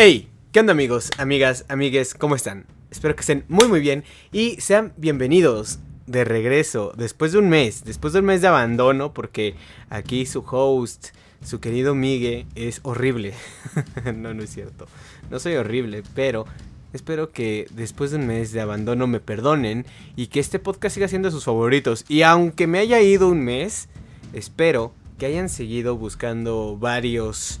Hey, ¿qué onda amigos, amigas, amigues? ¿Cómo están? Espero que estén muy muy bien y sean bienvenidos de regreso después de un mes, después de un mes de abandono porque aquí su host, su querido Migue es horrible. no, no es cierto. No soy horrible, pero espero que después de un mes de abandono me perdonen y que este podcast siga siendo sus favoritos. Y aunque me haya ido un mes, espero que hayan seguido buscando varios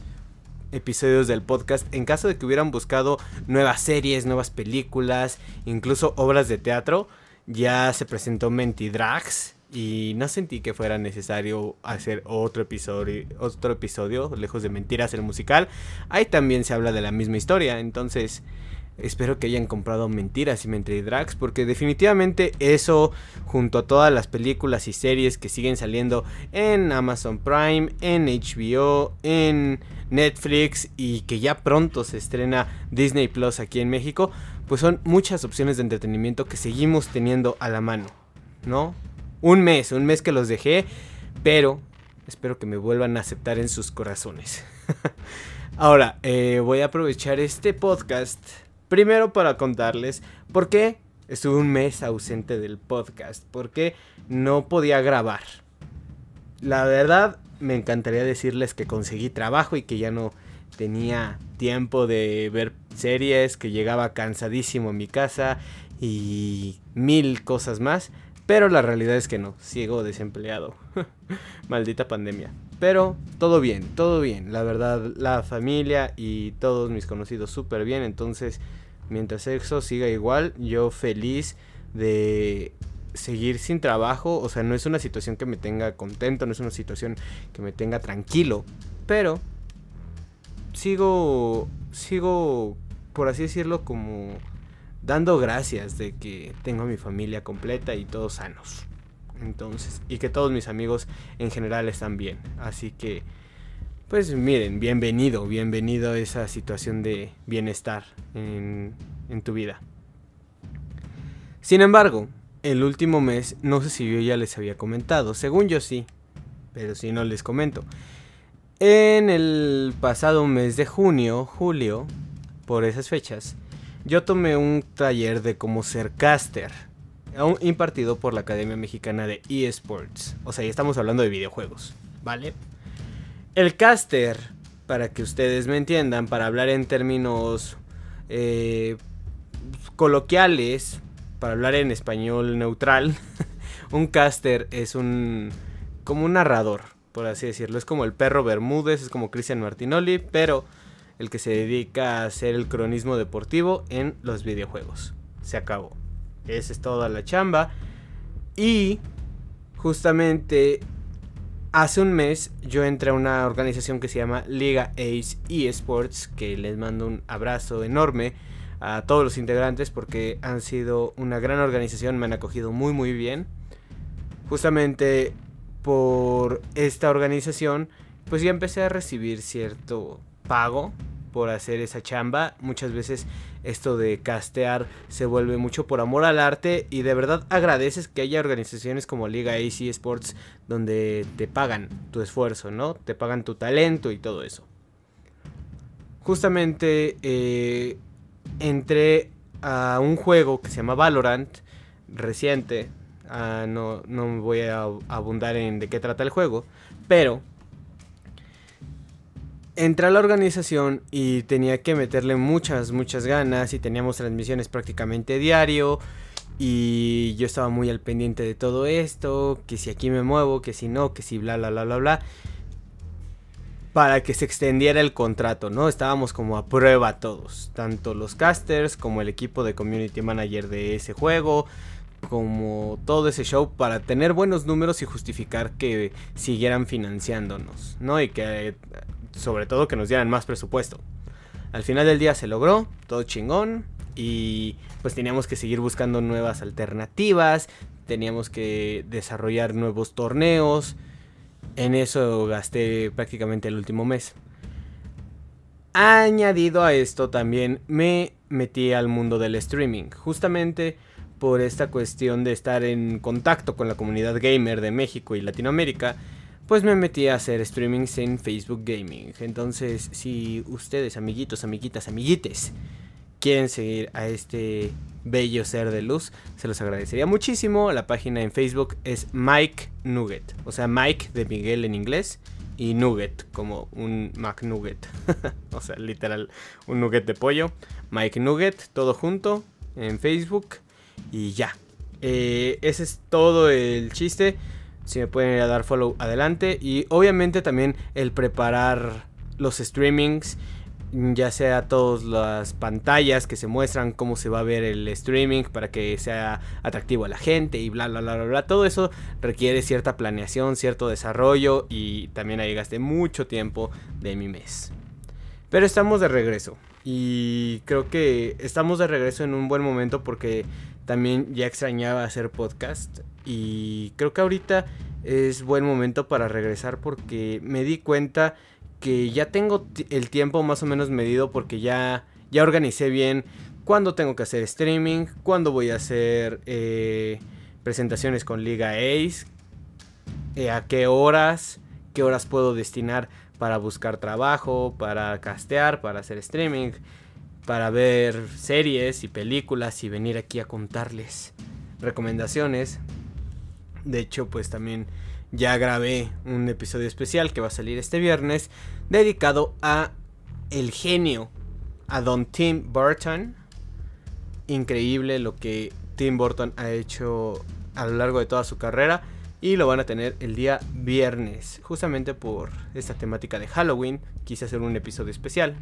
episodios del podcast en caso de que hubieran buscado nuevas series, nuevas películas, incluso obras de teatro. Ya se presentó Mentidrags y no sentí que fuera necesario hacer otro episodio, otro episodio, lejos de mentiras, el musical. Ahí también se habla de la misma historia, entonces espero que hayan comprado Mentiras y Mentidrags porque definitivamente eso junto a todas las películas y series que siguen saliendo en Amazon Prime, en HBO, en Netflix y que ya pronto se estrena Disney Plus aquí en México, pues son muchas opciones de entretenimiento que seguimos teniendo a la mano, ¿no? Un mes, un mes que los dejé, pero espero que me vuelvan a aceptar en sus corazones. Ahora, eh, voy a aprovechar este podcast primero para contarles por qué estuve un mes ausente del podcast, por qué no podía grabar. La verdad, me encantaría decirles que conseguí trabajo y que ya no tenía tiempo de ver series, que llegaba cansadísimo a mi casa y mil cosas más. Pero la realidad es que no, sigo desempleado. Maldita pandemia. Pero todo bien, todo bien. La verdad, la familia y todos mis conocidos súper bien. Entonces, mientras eso siga igual, yo feliz de seguir sin trabajo, o sea, no es una situación que me tenga contento, no es una situación que me tenga tranquilo, pero sigo, sigo, por así decirlo, como dando gracias de que tengo a mi familia completa y todos sanos. Entonces, y que todos mis amigos en general están bien. Así que, pues miren, bienvenido, bienvenido a esa situación de bienestar en, en tu vida. Sin embargo, el último mes, no sé si yo ya les había comentado, según yo sí, pero si no les comento. En el pasado mes de junio, julio, por esas fechas, yo tomé un taller de cómo ser caster, impartido por la Academia Mexicana de eSports. O sea, ya estamos hablando de videojuegos, ¿vale? El caster, para que ustedes me entiendan, para hablar en términos eh, coloquiales, para hablar en español neutral, un caster es un como un narrador, por así decirlo. Es como el perro Bermúdez, es como Cristian Martinoli, pero el que se dedica a hacer el cronismo deportivo en los videojuegos. Se acabó. Esa es toda la chamba. Y justamente hace un mes yo entré a una organización que se llama Liga Ace eSports, que les mando un abrazo enorme a todos los integrantes porque han sido una gran organización, me han acogido muy muy bien. Justamente por esta organización, pues ya empecé a recibir cierto pago por hacer esa chamba. Muchas veces esto de castear se vuelve mucho por amor al arte y de verdad agradeces que haya organizaciones como Liga AC Sports donde te pagan tu esfuerzo, ¿no? Te pagan tu talento y todo eso. Justamente eh, entré a un juego que se llama Valorant, reciente. Ah, no, no voy a abundar en de qué trata el juego, pero entré a la organización y tenía que meterle muchas, muchas ganas y teníamos transmisiones prácticamente diario y yo estaba muy al pendiente de todo esto, que si aquí me muevo, que si no, que si bla, bla, bla, bla, bla para que se extendiera el contrato, ¿no? Estábamos como a prueba todos, tanto los casters como el equipo de community manager de ese juego, como todo ese show para tener buenos números y justificar que siguieran financiándonos, ¿no? Y que sobre todo que nos dieran más presupuesto. Al final del día se logró, todo chingón y pues teníamos que seguir buscando nuevas alternativas, teníamos que desarrollar nuevos torneos, en eso gasté prácticamente el último mes. Añadido a esto también me metí al mundo del streaming, justamente por esta cuestión de estar en contacto con la comunidad gamer de México y Latinoamérica, pues me metí a hacer streamings en Facebook Gaming. Entonces, si ustedes, amiguitos, amiguitas, amiguites, quieren seguir a este bello ser de luz, se los agradecería muchísimo. La página en Facebook es Mike Nugget, o sea, Mike de Miguel en inglés y Nugget, como un McNugget, o sea, literal, un nugget de pollo. Mike Nugget, todo junto en Facebook y ya. Eh, ese es todo el chiste. Si me pueden ir a dar follow adelante. Y obviamente también el preparar los streamings. Ya sea todas las pantallas que se muestran cómo se va a ver el streaming para que sea atractivo a la gente y bla bla bla bla bla. Todo eso requiere cierta planeación, cierto desarrollo y también ahí gasté mucho tiempo de mi mes. Pero estamos de regreso. Y creo que estamos de regreso en un buen momento porque también ya extrañaba hacer podcast. Y creo que ahorita es buen momento para regresar porque me di cuenta que ya tengo el tiempo más o menos medido porque ya, ya organicé bien cuándo tengo que hacer streaming, cuándo voy a hacer eh, presentaciones con Liga Ace, eh, a qué horas, qué horas puedo destinar para buscar trabajo, para castear, para hacer streaming, para ver series y películas y venir aquí a contarles recomendaciones. De hecho, pues también ya grabé un episodio especial que va a salir este viernes dedicado a el genio, a Don Tim Burton. Increíble lo que Tim Burton ha hecho a lo largo de toda su carrera y lo van a tener el día viernes, justamente por esta temática de Halloween. Quise hacer un episodio especial.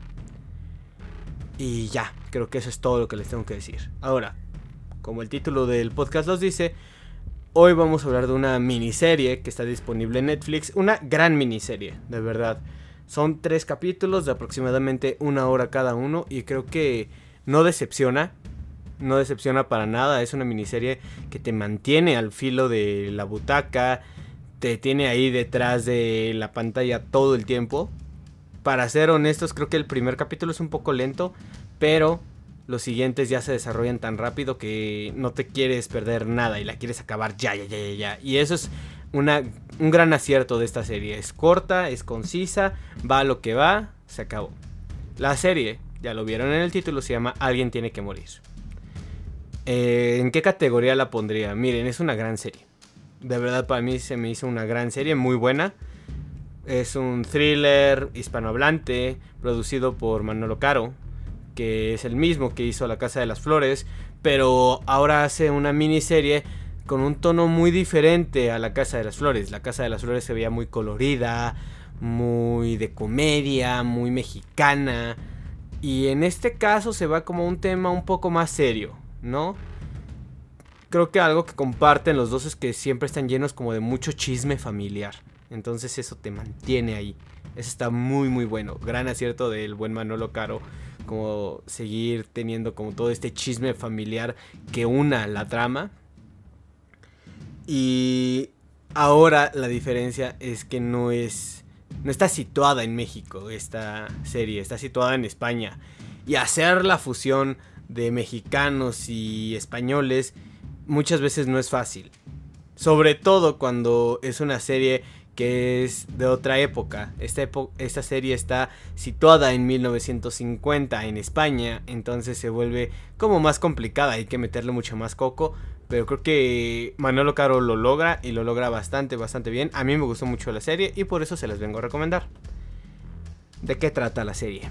Y ya, creo que eso es todo lo que les tengo que decir. Ahora, como el título del podcast los dice, hoy vamos a hablar de una miniserie que está disponible en Netflix. Una gran miniserie, de verdad. Son tres capítulos de aproximadamente una hora cada uno y creo que no decepciona. No decepciona para nada. Es una miniserie que te mantiene al filo de la butaca. Te tiene ahí detrás de la pantalla todo el tiempo para ser honestos, creo que el primer capítulo es un poco lento, pero los siguientes ya se desarrollan tan rápido que no te quieres perder nada y la quieres acabar ya, ya, ya, ya, ya. Y eso es una, un gran acierto de esta serie. Es corta, es concisa, va a lo que va, se acabó. La serie, ya lo vieron en el título, se llama Alguien tiene que morir. Eh, ¿En qué categoría la pondría? Miren, es una gran serie. De verdad para mí se me hizo una gran serie, muy buena. Es un thriller hispanohablante producido por Manolo Caro, que es el mismo que hizo La Casa de las Flores, pero ahora hace una miniserie con un tono muy diferente a La Casa de las Flores. La Casa de las Flores se veía muy colorida, muy de comedia, muy mexicana. Y en este caso se va como un tema un poco más serio, ¿no? Creo que algo que comparten los dos es que siempre están llenos como de mucho chisme familiar. Entonces eso te mantiene ahí. Eso está muy muy bueno. Gran acierto del buen Manolo Caro. Como seguir teniendo como todo este chisme familiar que una la trama. Y ahora la diferencia es que no es... No está situada en México esta serie. Está situada en España. Y hacer la fusión de mexicanos y españoles muchas veces no es fácil. Sobre todo cuando es una serie que es de otra época. Esta, esta serie está situada en 1950 en España, entonces se vuelve como más complicada, hay que meterle mucho más coco, pero creo que Manolo Caro lo logra y lo logra bastante, bastante bien. A mí me gustó mucho la serie y por eso se las vengo a recomendar. ¿De qué trata la serie?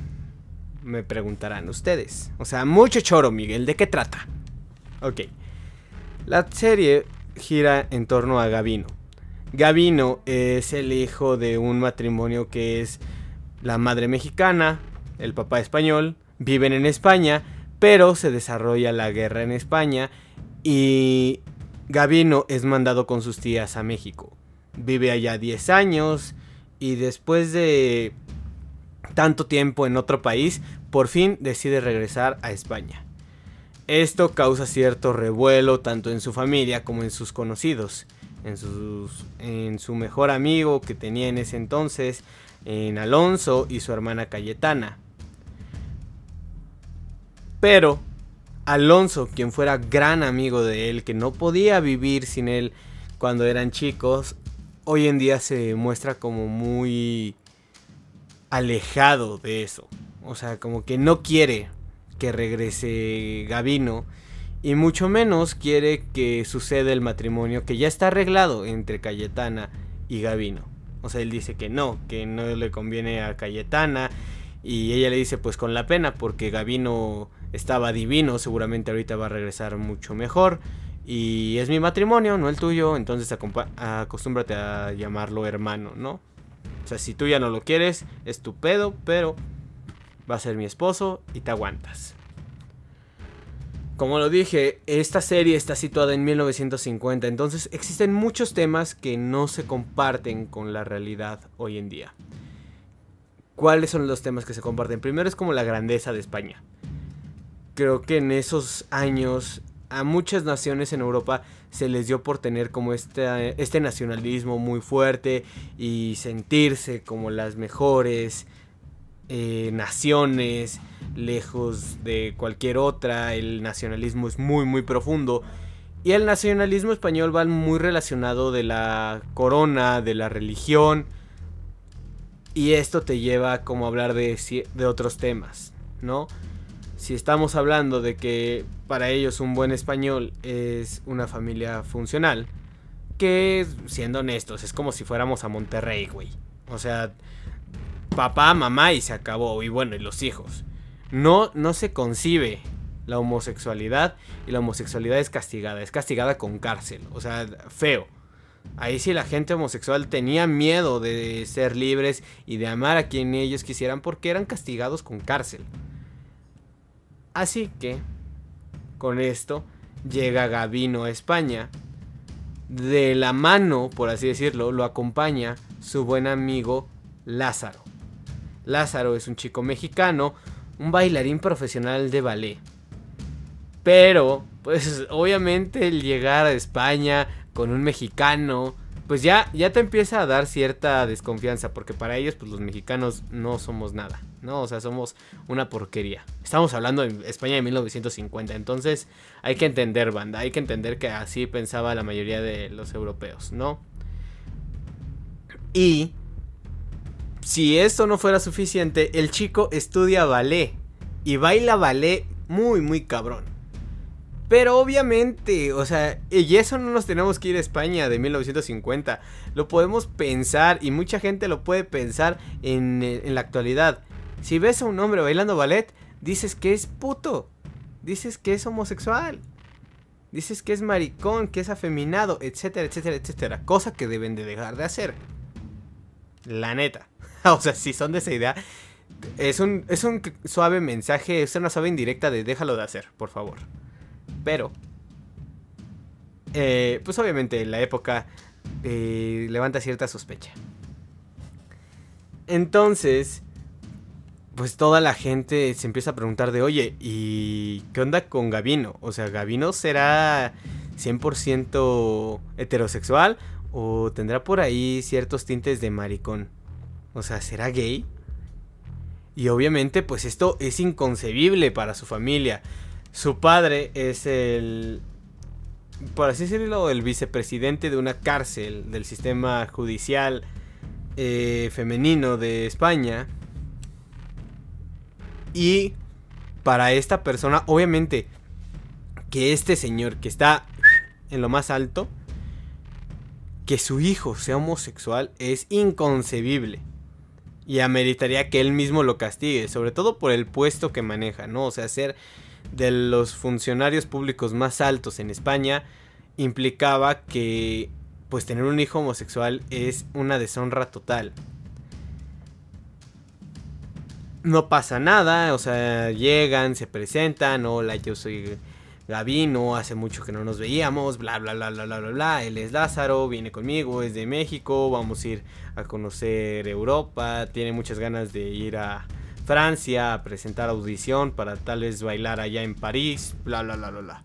Me preguntarán ustedes. O sea, mucho choro, Miguel, ¿de qué trata? Ok. La serie gira en torno a Gavino Gavino es el hijo de un matrimonio que es la madre mexicana, el papá español, viven en España, pero se desarrolla la guerra en España y Gavino es mandado con sus tías a México. Vive allá 10 años y después de tanto tiempo en otro país, por fin decide regresar a España. Esto causa cierto revuelo tanto en su familia como en sus conocidos en, sus, en su mejor amigo que tenía en ese entonces, en Alonso y su hermana Cayetana. Pero Alonso, quien fuera gran amigo de él, que no podía vivir sin él cuando eran chicos, hoy en día se muestra como muy alejado de eso. O sea, como que no quiere que regrese Gavino y mucho menos quiere que suceda el matrimonio que ya está arreglado entre Cayetana y Gavino. O sea, él dice que no, que no le conviene a Cayetana y ella le dice pues con la pena porque Gavino estaba divino, seguramente ahorita va a regresar mucho mejor y es mi matrimonio, no el tuyo, entonces acostúmbrate a llamarlo hermano, ¿no? O sea, si tú ya no lo quieres, es tu pedo, pero va a ser mi esposo y te aguantas. Como lo dije, esta serie está situada en 1950, entonces existen muchos temas que no se comparten con la realidad hoy en día. ¿Cuáles son los temas que se comparten? Primero es como la grandeza de España. Creo que en esos años a muchas naciones en Europa se les dio por tener como este, este nacionalismo muy fuerte y sentirse como las mejores eh, naciones lejos de cualquier otra. El nacionalismo es muy muy profundo. Y el nacionalismo español va muy relacionado de la corona, de la religión. Y esto te lleva como a hablar de, de otros temas, ¿no? si estamos hablando de que para ellos un buen español es una familia funcional, que siendo honestos, es como si fuéramos a Monterrey, güey. O sea, papá, mamá y se acabó, y bueno, y los hijos. No, no se concibe la homosexualidad y la homosexualidad es castigada, es castigada con cárcel, o sea, feo. Ahí sí la gente homosexual tenía miedo de ser libres y de amar a quien ellos quisieran porque eran castigados con cárcel. Así que, con esto, llega Gavino a España. De la mano, por así decirlo, lo acompaña su buen amigo Lázaro. Lázaro es un chico mexicano, un bailarín profesional de ballet. Pero, pues obviamente el llegar a España con un mexicano, pues ya, ya te empieza a dar cierta desconfianza, porque para ellos, pues los mexicanos no somos nada. ¿no? O sea, somos una porquería. Estamos hablando de España de 1950, entonces hay que entender, banda, hay que entender que así pensaba la mayoría de los europeos, ¿no? Y si esto no fuera suficiente, el chico estudia ballet y baila ballet muy, muy cabrón. Pero obviamente, o sea, y eso no nos tenemos que ir a España de 1950. Lo podemos pensar y mucha gente lo puede pensar en, en la actualidad. Si ves a un hombre bailando ballet, dices que es puto. Dices que es homosexual. Dices que es maricón, que es afeminado, etcétera, etcétera, etcétera. Cosa que deben de dejar de hacer. La neta. o sea, si son de esa idea, es un, es un suave mensaje, es una suave indirecta de déjalo de hacer, por favor. Pero, eh, pues obviamente la época eh, levanta cierta sospecha. Entonces, pues toda la gente se empieza a preguntar de, oye, ¿y qué onda con Gavino? O sea, ¿Gavino será 100% heterosexual o tendrá por ahí ciertos tintes de maricón? O sea, ¿será gay? Y obviamente, pues esto es inconcebible para su familia. Su padre es el, por así decirlo, el vicepresidente de una cárcel del sistema judicial eh, femenino de España. Y para esta persona, obviamente, que este señor que está en lo más alto, que su hijo sea homosexual es inconcebible. Y ameritaría que él mismo lo castigue, sobre todo por el puesto que maneja, ¿no? O sea, ser de los funcionarios públicos más altos en España implicaba que pues tener un hijo homosexual es una deshonra total no pasa nada, o sea, llegan, se presentan, hola, yo soy Gavino, hace mucho que no nos veíamos, bla, bla, bla, bla, bla, bla, bla, él es Lázaro, viene conmigo, es de México, vamos a ir a conocer Europa, tiene muchas ganas de ir a Francia a presentar audición para tal vez bailar allá en París, bla, bla, bla, bla, bla.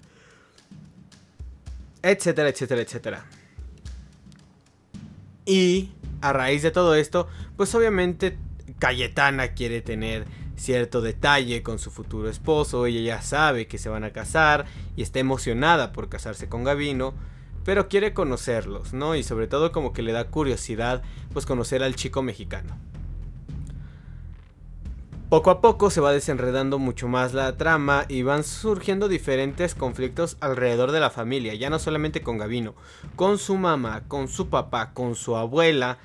Etcétera, etcétera, etcétera. Y a raíz de todo esto, pues obviamente Cayetana quiere tener cierto detalle con su futuro esposo, ella ya sabe que se van a casar y está emocionada por casarse con Gavino, pero quiere conocerlos, ¿no? Y sobre todo como que le da curiosidad pues conocer al chico mexicano. Poco a poco se va desenredando mucho más la trama y van surgiendo diferentes conflictos alrededor de la familia, ya no solamente con Gavino, con su mamá, con su papá, con su abuela.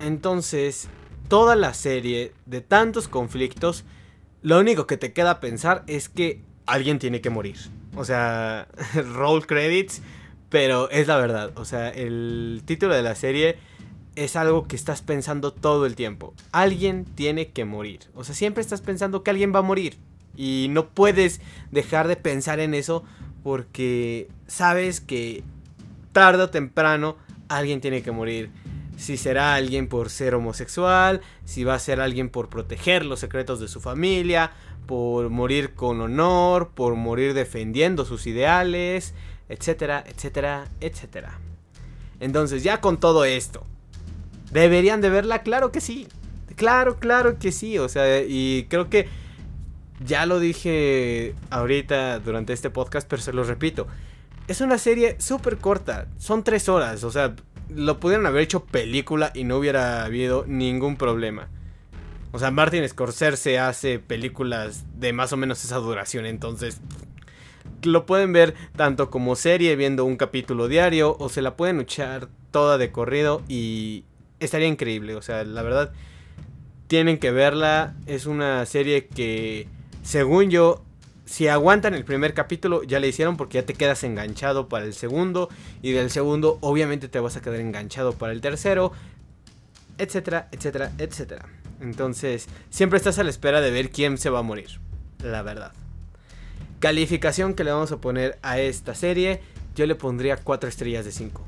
Entonces, toda la serie de tantos conflictos, lo único que te queda pensar es que alguien tiene que morir. O sea, roll credits, pero es la verdad. O sea, el título de la serie es algo que estás pensando todo el tiempo. Alguien tiene que morir. O sea, siempre estás pensando que alguien va a morir. Y no puedes dejar de pensar en eso porque sabes que tarde o temprano alguien tiene que morir. Si será alguien por ser homosexual, si va a ser alguien por proteger los secretos de su familia, por morir con honor, por morir defendiendo sus ideales, etcétera, etcétera, etcétera. Entonces ya con todo esto, ¿Deberían de verla? Claro que sí. Claro, claro que sí. O sea, y creo que ya lo dije ahorita durante este podcast, pero se lo repito. Es una serie súper corta. Son tres horas. O sea, lo pudieron haber hecho película y no hubiera habido ningún problema. O sea, Martin Scorsese hace películas de más o menos esa duración. Entonces, lo pueden ver tanto como serie viendo un capítulo diario o se la pueden echar toda de corrido y estaría increíble. O sea, la verdad, tienen que verla. Es una serie que, según yo, si aguantan el primer capítulo, ya le hicieron porque ya te quedas enganchado para el segundo. Y del segundo, obviamente, te vas a quedar enganchado para el tercero. Etcétera, etcétera, etcétera. Entonces, siempre estás a la espera de ver quién se va a morir. La verdad. Calificación que le vamos a poner a esta serie. Yo le pondría 4 estrellas de 5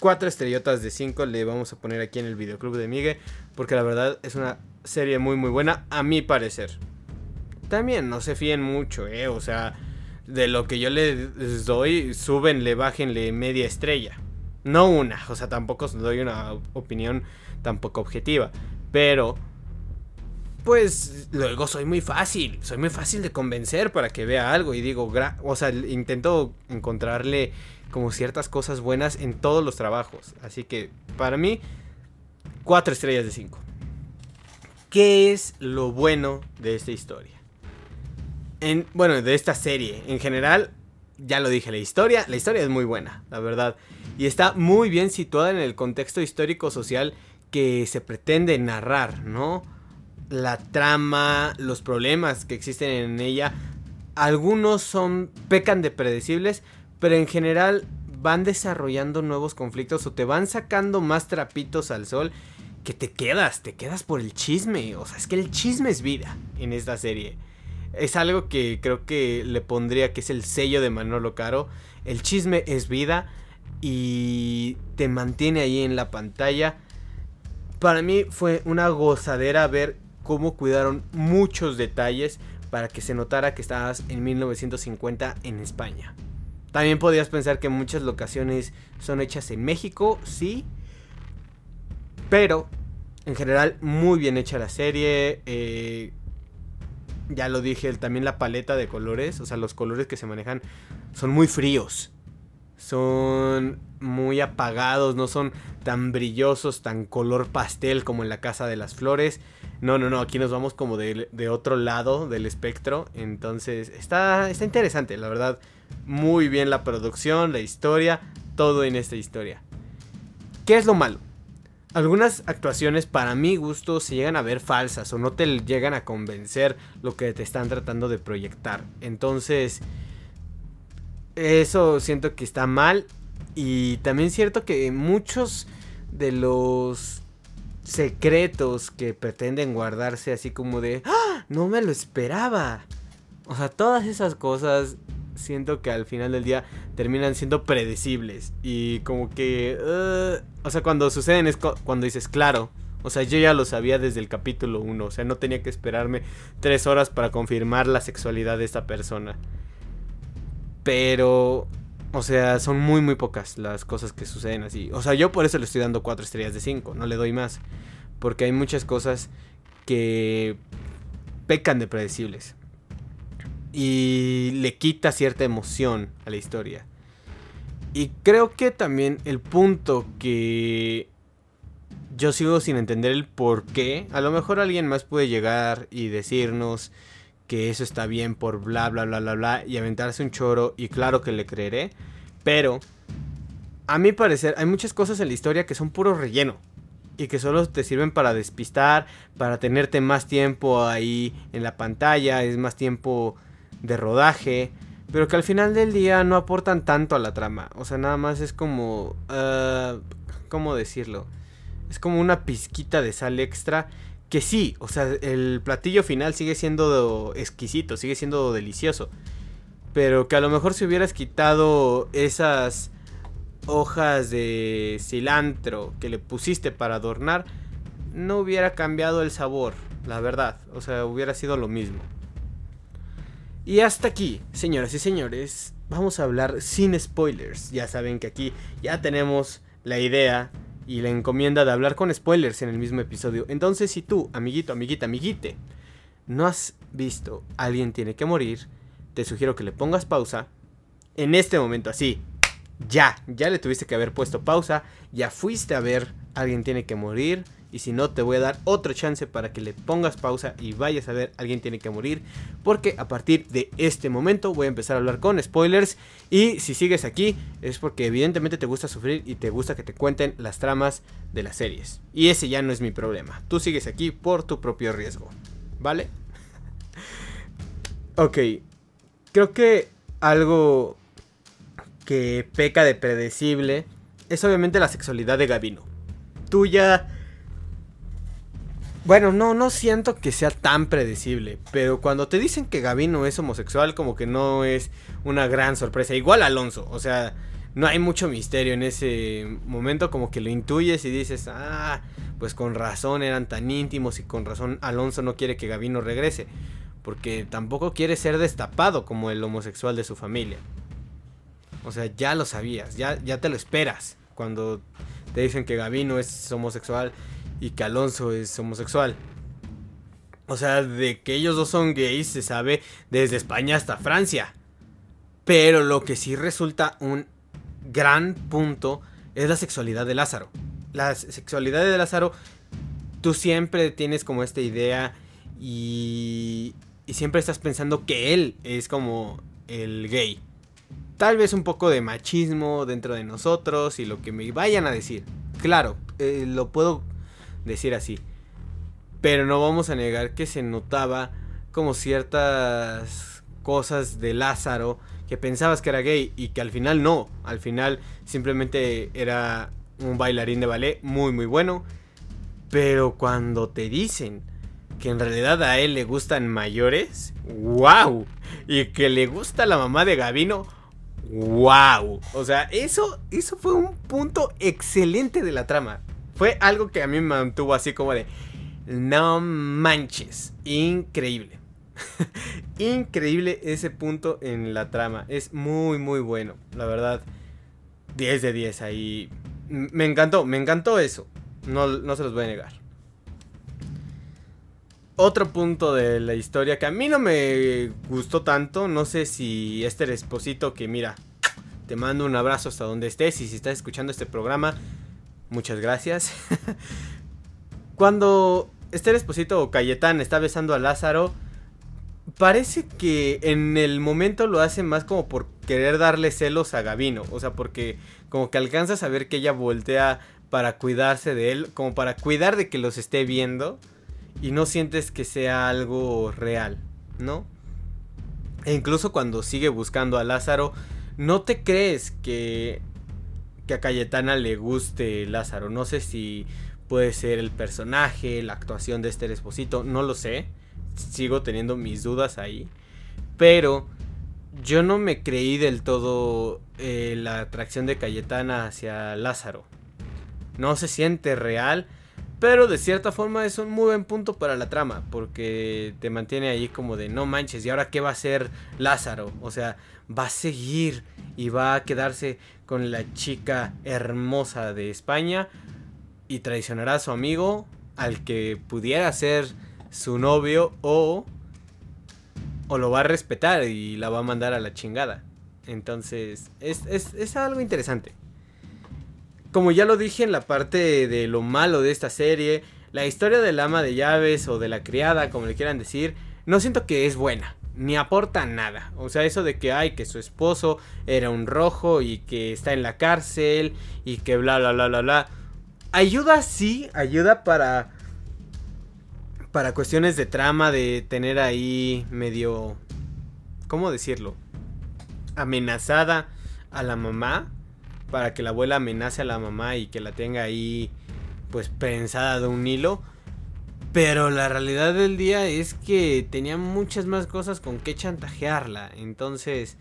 cuatro estrellotas de 5 le vamos a poner aquí en el videoclub de Miguel. Porque la verdad es una serie muy muy buena a mi parecer. También no se fíen mucho, eh. O sea, de lo que yo les doy, súbenle, bájenle media estrella. No una, o sea, tampoco os doy una opinión tampoco objetiva. Pero, pues luego soy muy fácil, soy muy fácil de convencer para que vea algo. Y digo, o sea, intento encontrarle como ciertas cosas buenas en todos los trabajos. Así que para mí, 4 estrellas de 5. ¿Qué es lo bueno de esta historia? En, bueno, de esta serie. En general, ya lo dije, la historia, la historia es muy buena, la verdad. Y está muy bien situada en el contexto histórico-social que se pretende narrar, ¿no? La trama, los problemas que existen en ella, algunos son pecan de predecibles, pero en general van desarrollando nuevos conflictos o te van sacando más trapitos al sol que te quedas, te quedas por el chisme. O sea, es que el chisme es vida en esta serie. Es algo que creo que le pondría que es el sello de Manolo Caro. El chisme es vida y te mantiene ahí en la pantalla. Para mí fue una gozadera ver cómo cuidaron muchos detalles para que se notara que estabas en 1950 en España. También podrías pensar que muchas locaciones son hechas en México, sí. Pero, en general, muy bien hecha la serie. Eh, ya lo dije, también la paleta de colores. O sea, los colores que se manejan son muy fríos. Son muy apagados, no son tan brillosos, tan color pastel como en la Casa de las Flores. No, no, no, aquí nos vamos como de, otro lado del espectro. Entonces, está, está interesante, la verdad muy bien la producción, la historia, todo en esta historia. ¿Qué es lo malo? Algunas actuaciones para mi gusto se llegan a ver falsas o no te llegan a convencer lo que te están tratando de proyectar. Entonces, eso siento que está mal. Y también cierto que muchos de los secretos que pretenden guardarse así como de... ¡Ah! No me lo esperaba. O sea, todas esas cosas siento que al final del día terminan siendo predecibles. Y como que... Uh, o sea, cuando suceden es cuando dices, claro. O sea, yo ya lo sabía desde el capítulo 1. O sea, no tenía que esperarme tres horas para confirmar la sexualidad de esta persona. Pero... O sea, son muy, muy pocas las cosas que suceden así. O sea, yo por eso le estoy dando cuatro estrellas de 5. No le doy más. Porque hay muchas cosas que pecan de predecibles y le quita cierta emoción a la historia. Y creo que también el punto que yo sigo sin entender el por qué, a lo mejor alguien más puede llegar y decirnos que eso está bien por bla bla bla bla bla y aventarse un choro y claro que le creeré, pero a mi parecer hay muchas cosas en la historia que son puro relleno y que solo te sirven para despistar, para tenerte más tiempo ahí en la pantalla, es más tiempo de rodaje, pero que al final del día no aportan tanto a la trama. O sea, nada más es como... Uh, ¿Cómo decirlo? Es como una pizquita de sal extra. Que sí, o sea, el platillo final sigue siendo exquisito, sigue siendo delicioso. Pero que a lo mejor si hubieras quitado esas hojas de cilantro que le pusiste para adornar, no hubiera cambiado el sabor, la verdad. O sea, hubiera sido lo mismo. Y hasta aquí, señoras y señores, vamos a hablar sin spoilers. Ya saben que aquí ya tenemos la idea y la encomienda de hablar con spoilers en el mismo episodio. Entonces, si tú, amiguito, amiguita, amiguite, no has visto Alguien tiene que morir, te sugiero que le pongas pausa en este momento, así. Ya, ya le tuviste que haber puesto pausa, ya fuiste a ver Alguien tiene que morir y si no, te voy a dar otro chance para que le pongas pausa y vayas a ver Alguien tiene que morir. Porque a partir de este momento voy a empezar a hablar con spoilers. Y si sigues aquí es porque evidentemente te gusta sufrir y te gusta que te cuenten las tramas de las series. Y ese ya no es mi problema. Tú sigues aquí por tu propio riesgo. ¿Vale? ok. Creo que algo que peca de predecible es obviamente la sexualidad de Gavino. Tú ya bueno, no, no siento que sea tan predecible, pero cuando te dicen que Gavino es homosexual, como que no es una gran sorpresa. Igual Alonso, o sea, no hay mucho misterio en ese momento, como que lo intuyes y dices, ah, pues con razón eran tan íntimos y con razón Alonso no quiere que Gavino regrese, porque tampoco quiere ser destapado como el homosexual de su familia. O sea, ya lo sabías, ya, ya te lo esperas cuando te dicen que Gavino es homosexual y que Alonso es homosexual. O sea, de que ellos dos son gays se sabe desde España hasta Francia. Pero lo que sí resulta un gran punto es la sexualidad de Lázaro. La sexualidad de Lázaro, tú siempre tienes como esta idea y, y siempre estás pensando que él es como el gay. Tal vez un poco de machismo dentro de nosotros y lo que me vayan a decir. Claro, eh, lo puedo decir así. Pero no vamos a negar que se notaba como ciertas cosas de Lázaro que pensabas que era gay y que al final no. Al final simplemente era un bailarín de ballet muy muy bueno. Pero cuando te dicen que en realidad a él le gustan mayores, wow. Y que le gusta la mamá de Gavino, wow. O sea, eso, eso fue un punto excelente de la trama fue algo que a mí me mantuvo así como de, no manches, increíble. increíble ese punto en la trama. Es muy, muy bueno, la verdad. 10 de 10 ahí. Me encantó, me encantó eso. No, no se los voy a negar. Otro punto de la historia que a mí no me gustó tanto. No sé si este Esposito que mira, te mando un abrazo hasta donde estés. Y si estás escuchando este programa, Muchas gracias. Cuando Esther Esposito o Cayetán está besando a Lázaro, parece que en el momento lo hace más como por querer darle celos a Gavino. O sea, porque como que alcanzas a ver que ella voltea para cuidarse de él, como para cuidar de que los esté viendo y no sientes que sea algo real, ¿no? E incluso cuando sigue buscando a Lázaro, no te crees que que a Cayetana le guste Lázaro. No sé si puede ser el personaje, la actuación de este Esposito, no lo sé. Sigo teniendo mis dudas ahí. Pero yo no me creí del todo eh, la atracción de Cayetana hacia Lázaro. No se siente real, pero de cierta forma es un muy buen punto para la trama, porque te mantiene ahí como de no manches, ¿y ahora qué va a hacer Lázaro? O sea, va a seguir y va a quedarse con la chica hermosa de España y traicionará a su amigo al que pudiera ser su novio o o lo va a respetar y la va a mandar a la chingada. Entonces, es, es, es algo interesante. Como ya lo dije en la parte de lo malo de esta serie, la historia del ama de llaves o de la criada, como le quieran decir, no siento que es buena, ni aporta nada. O sea, eso de que hay que su esposo era un rojo y que está en la cárcel y que bla bla bla bla bla. Ayuda sí, ayuda para para cuestiones de trama de tener ahí medio ¿cómo decirlo? amenazada a la mamá para que la abuela amenace a la mamá y que la tenga ahí pues prensada de un hilo. Pero la realidad del día es que tenía muchas más cosas con que chantajearla. Entonces,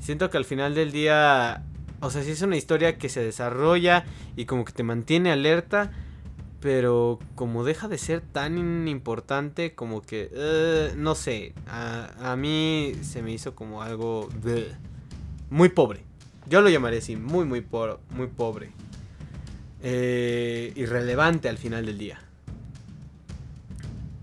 siento que al final del día, o sea, sí es una historia que se desarrolla y como que te mantiene alerta. Pero como deja de ser tan importante, como que, eh, no sé, a, mí se me hizo como algo muy pobre. Yo lo llamaré así, muy, muy, po muy pobre. Eh, irrelevante al final del día.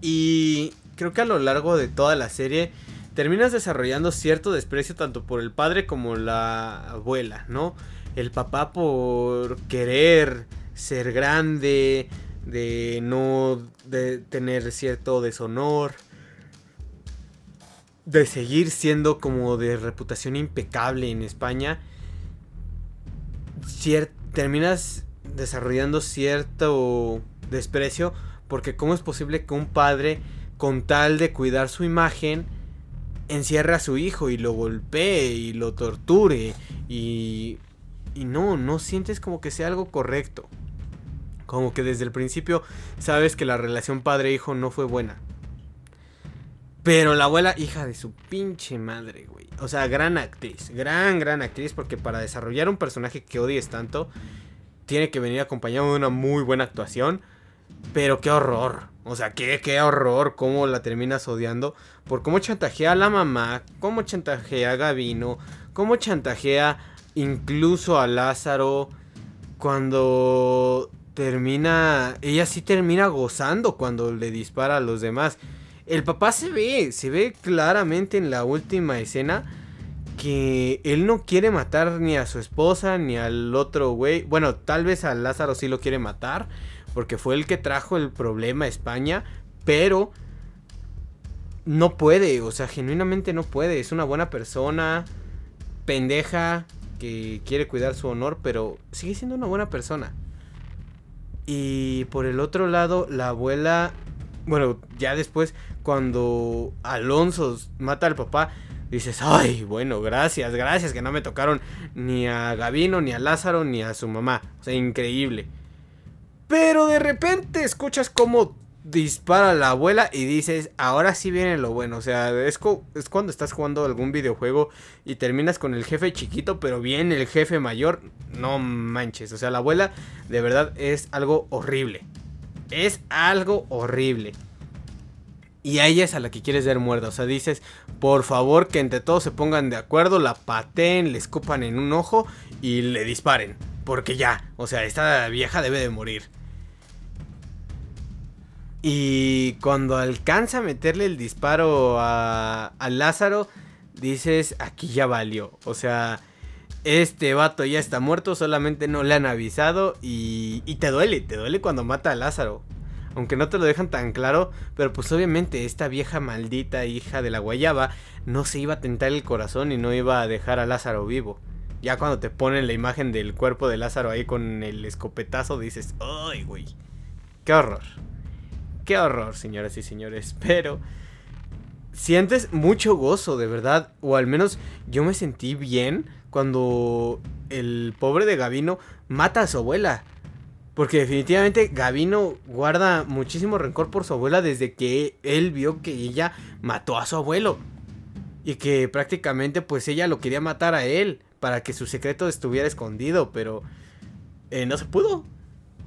Y creo que a lo largo de toda la serie terminas desarrollando cierto desprecio tanto por el padre como la abuela, ¿no? El papá por querer ser grande, de no de tener cierto deshonor, de seguir siendo como de reputación impecable en España terminas desarrollando cierto desprecio porque cómo es posible que un padre con tal de cuidar su imagen encierre a su hijo y lo golpee y lo torture y y no, no sientes como que sea algo correcto. Como que desde el principio sabes que la relación padre-hijo no fue buena. Pero la abuela, hija de su pinche madre, güey. O sea, gran actriz. Gran, gran actriz. Porque para desarrollar un personaje que odies tanto, tiene que venir acompañado de una muy buena actuación. Pero qué horror. O sea, qué, qué horror cómo la terminas odiando. Por cómo chantajea a la mamá, cómo chantajea a Gavino, cómo chantajea incluso a Lázaro. Cuando termina... Ella sí termina gozando cuando le dispara a los demás. El papá se ve, se ve claramente en la última escena que él no quiere matar ni a su esposa ni al otro güey. Bueno, tal vez a Lázaro sí lo quiere matar porque fue el que trajo el problema a España, pero no puede, o sea, genuinamente no puede. Es una buena persona, pendeja, que quiere cuidar su honor, pero sigue siendo una buena persona. Y por el otro lado, la abuela bueno, ya después, cuando Alonso mata al papá, dices, ay, bueno, gracias, gracias, que no me tocaron ni a Gavino, ni a Lázaro, ni a su mamá. O sea, increíble. Pero de repente escuchas cómo dispara la abuela y dices, ahora sí viene lo bueno. O sea, es, es, cuando estás jugando algún videojuego y terminas con el jefe chiquito, pero viene el jefe mayor. No manches. O sea, la abuela de verdad es algo horrible. Es algo horrible. Y a ella es a la que quieres ver muerta. O sea, dices, por favor que entre todos se pongan de acuerdo, la pateen, le escupan en un ojo y le disparen. Porque ya, o sea, esta vieja debe de morir. Y cuando alcanza a meterle el disparo a, a Lázaro, dices, aquí ya valió. O sea, este vato ya está muerto, solamente no le han avisado y, y te duele, te duele cuando mata a Lázaro. Aunque no te lo dejan tan claro, pero pues obviamente esta vieja maldita hija de la guayaba no se iba a tentar el corazón y no iba a dejar a Lázaro vivo. Ya cuando te ponen la imagen del cuerpo de Lázaro ahí con el escopetazo dices, ¡ay, güey! ¡Qué horror! ¡Qué horror, señoras y señores! Pero sientes mucho gozo, de verdad. O al menos yo me sentí bien cuando el pobre de Gavino mata a su abuela. Porque definitivamente Gavino guarda muchísimo rencor por su abuela desde que él vio que ella mató a su abuelo. Y que prácticamente pues ella lo quería matar a él para que su secreto estuviera escondido. Pero eh, no se pudo.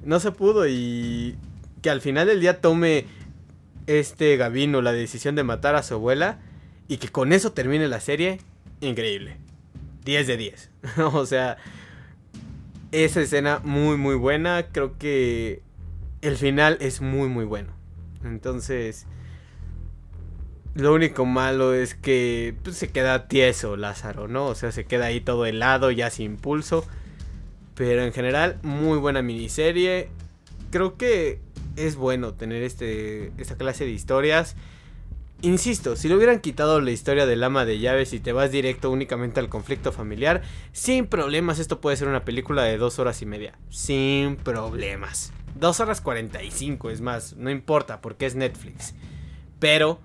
No se pudo y que al final del día tome este Gavino la decisión de matar a su abuela. Y que con eso termine la serie. Increíble. 10 de 10. o sea, esa escena muy muy buena. Creo que el final es muy muy bueno. Entonces, Lo único malo es que pues, se queda tieso Lázaro, ¿no? O sea, se queda ahí todo helado, ya sin pulso. Pero en general, muy buena miniserie. Creo que es bueno tener este, esta clase de historias. Insisto, si le hubieran quitado la historia del ama de llaves y te vas directo únicamente al conflicto familiar, sin problemas esto puede ser una película de dos horas y media. Sin problemas. Dos horas cuarenta y cinco, es más, no importa porque es Netflix. Pero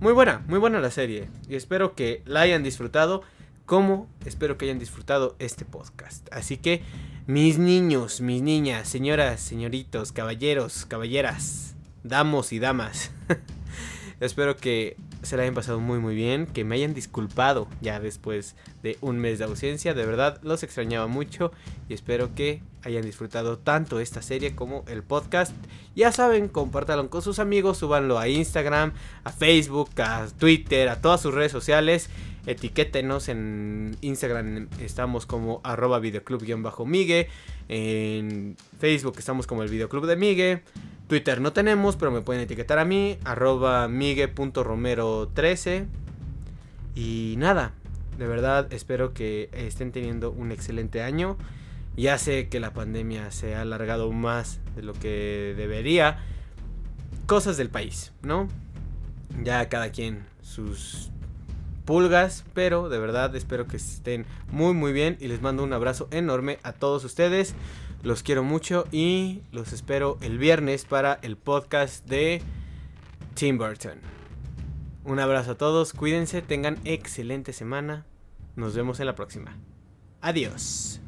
muy buena, muy buena la serie. Y espero que la hayan disfrutado como espero que hayan disfrutado este podcast. Así que, mis niños, mis niñas, señoras, señoritos, caballeros, caballeras, damos y damas. espero que se la hayan pasado muy muy bien, que me hayan disculpado ya después de un mes de ausencia, de verdad los extrañaba mucho y espero que hayan disfrutado tanto esta serie como el podcast. Ya saben, compártanlo con sus amigos, súbanlo a Instagram, a Facebook, a Twitter, a todas sus redes sociales. Etiquétenos en Instagram, estamos como arroba videoclub-migue. En Facebook estamos como el videoclub de Migue. Twitter no tenemos, pero me pueden etiquetar a mí, arroba migue.romero13. Y nada, de verdad espero que estén teniendo un excelente año. Ya sé que la pandemia se ha alargado más de lo que debería. Cosas del país, ¿no? Ya cada quien sus pulgas, pero de verdad espero que estén muy muy bien y les mando un abrazo enorme a todos ustedes. Los quiero mucho y los espero el viernes para el podcast de Tim Burton. Un abrazo a todos, cuídense, tengan excelente semana. Nos vemos en la próxima. Adiós.